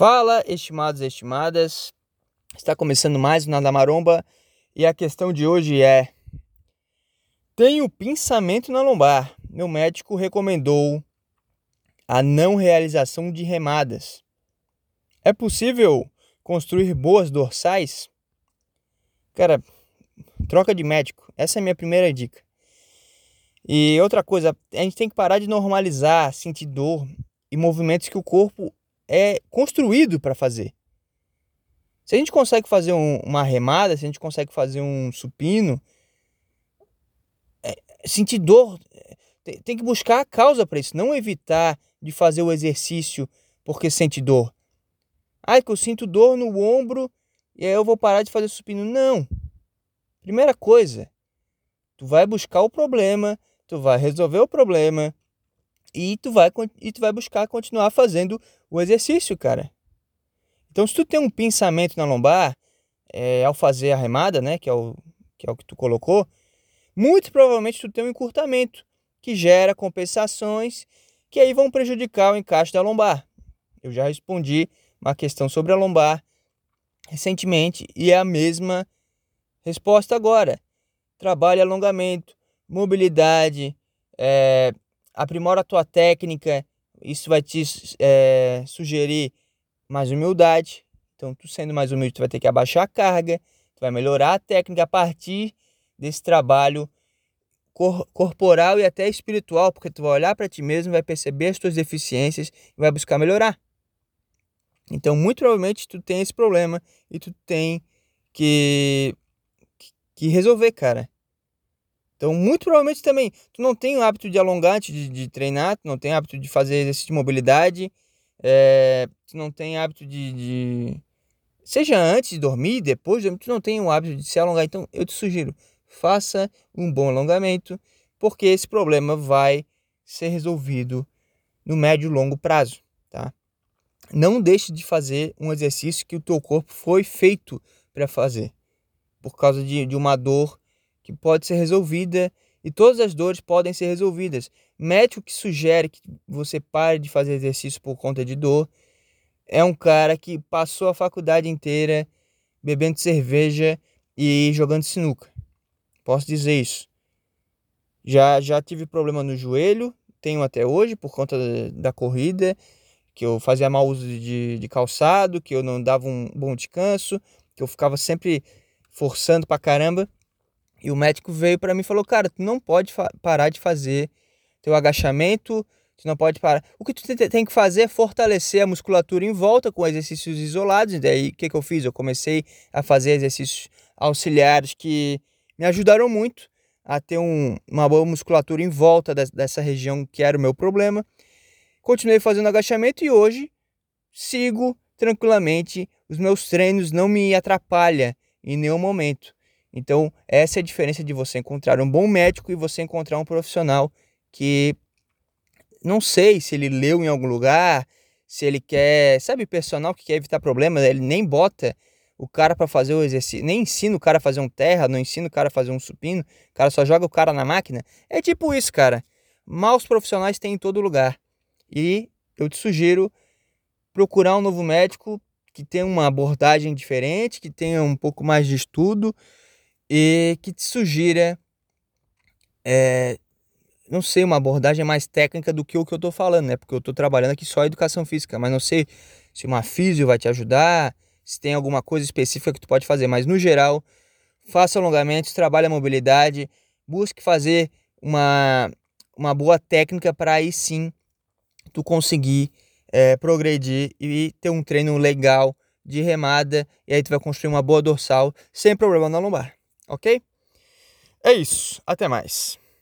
Fala, estimados e estimadas. Está começando mais o Nada Maromba e a questão de hoje é: Tenho pinçamento na lombar. Meu médico recomendou a não realização de remadas. É possível construir boas dorsais? Cara, troca de médico. Essa é a minha primeira dica. E outra coisa, a gente tem que parar de normalizar sentir dor e movimentos que o corpo é construído para fazer. Se a gente consegue fazer um, uma remada, se a gente consegue fazer um supino, é, sentir dor, tem, tem que buscar a causa para isso, não evitar de fazer o exercício porque sente dor. Ai, que eu sinto dor no ombro e aí eu vou parar de fazer supino. Não. Primeira coisa, tu vai buscar o problema, tu vai resolver o problema, e tu vai e tu vai buscar continuar fazendo o exercício, cara. Então, se tu tem um pensamento na lombar, é, ao fazer a remada, né, que é, o, que é o que tu colocou, muito provavelmente tu tem um encurtamento, que gera compensações que aí vão prejudicar o encaixe da lombar. Eu já respondi uma questão sobre a lombar recentemente e é a mesma resposta agora. Trabalho alongamento, mobilidade, é, aprimora a tua técnica, isso vai te é, sugerir mais humildade. Então, tu sendo mais humilde, tu vai ter que abaixar a carga, tu vai melhorar a técnica a partir desse trabalho cor corporal e até espiritual, porque tu vai olhar para ti mesmo, vai perceber as tuas deficiências e vai buscar melhorar. Então, muito provavelmente tu tem esse problema e tu tem que que resolver, cara. Então, muito provavelmente também, tu não tem o hábito de alongante, de, de treinar, tu não tem hábito de fazer exercício de mobilidade, é, tu não tem hábito de, de, Seja antes de dormir, depois de dormir, tu não tem o hábito de se alongar. Então, eu te sugiro, faça um bom alongamento, porque esse problema vai ser resolvido no médio e longo prazo, tá? Não deixe de fazer um exercício que o teu corpo foi feito para fazer, por causa de, de uma dor que pode ser resolvida e todas as dores podem ser resolvidas. Médico que sugere que você pare de fazer exercício por conta de dor é um cara que passou a faculdade inteira bebendo cerveja e jogando sinuca. Posso dizer isso. Já já tive problema no joelho, tenho até hoje por conta da, corrida, que eu fazia mau uso de, de calçado, que eu não dava um bom descanso, que eu ficava sempre forçando pra caramba. E o médico veio para mim e falou: Cara, tu não pode parar de fazer teu agachamento, tu não pode parar. O que tu tem que fazer é fortalecer a musculatura em volta com exercícios isolados. E daí o que, que eu fiz? Eu comecei a fazer exercícios auxiliares que me ajudaram muito a ter um, uma boa musculatura em volta dessa região que era o meu problema. Continuei fazendo agachamento e hoje sigo tranquilamente. Os meus treinos não me atrapalham em nenhum momento. Então, essa é a diferença de você encontrar um bom médico e você encontrar um profissional que não sei se ele leu em algum lugar, se ele quer, sabe, personal que quer evitar problemas, ele nem bota o cara para fazer o exercício, nem ensina o cara a fazer um terra, não ensina o cara a fazer um supino, o cara só joga o cara na máquina. É tipo isso, cara. Maus profissionais tem em todo lugar. E eu te sugiro procurar um novo médico que tenha uma abordagem diferente, que tenha um pouco mais de estudo e que te sugira, é, não sei, uma abordagem mais técnica do que o que eu estou falando, né? Porque eu estou trabalhando aqui só educação física, mas não sei se uma físio vai te ajudar, se tem alguma coisa específica que tu pode fazer, mas no geral, faça alongamentos, trabalhe a mobilidade, busque fazer uma, uma boa técnica para aí sim tu conseguir é, progredir e ter um treino legal de remada e aí tu vai construir uma boa dorsal sem problema na lombar ok? É isso, até mais.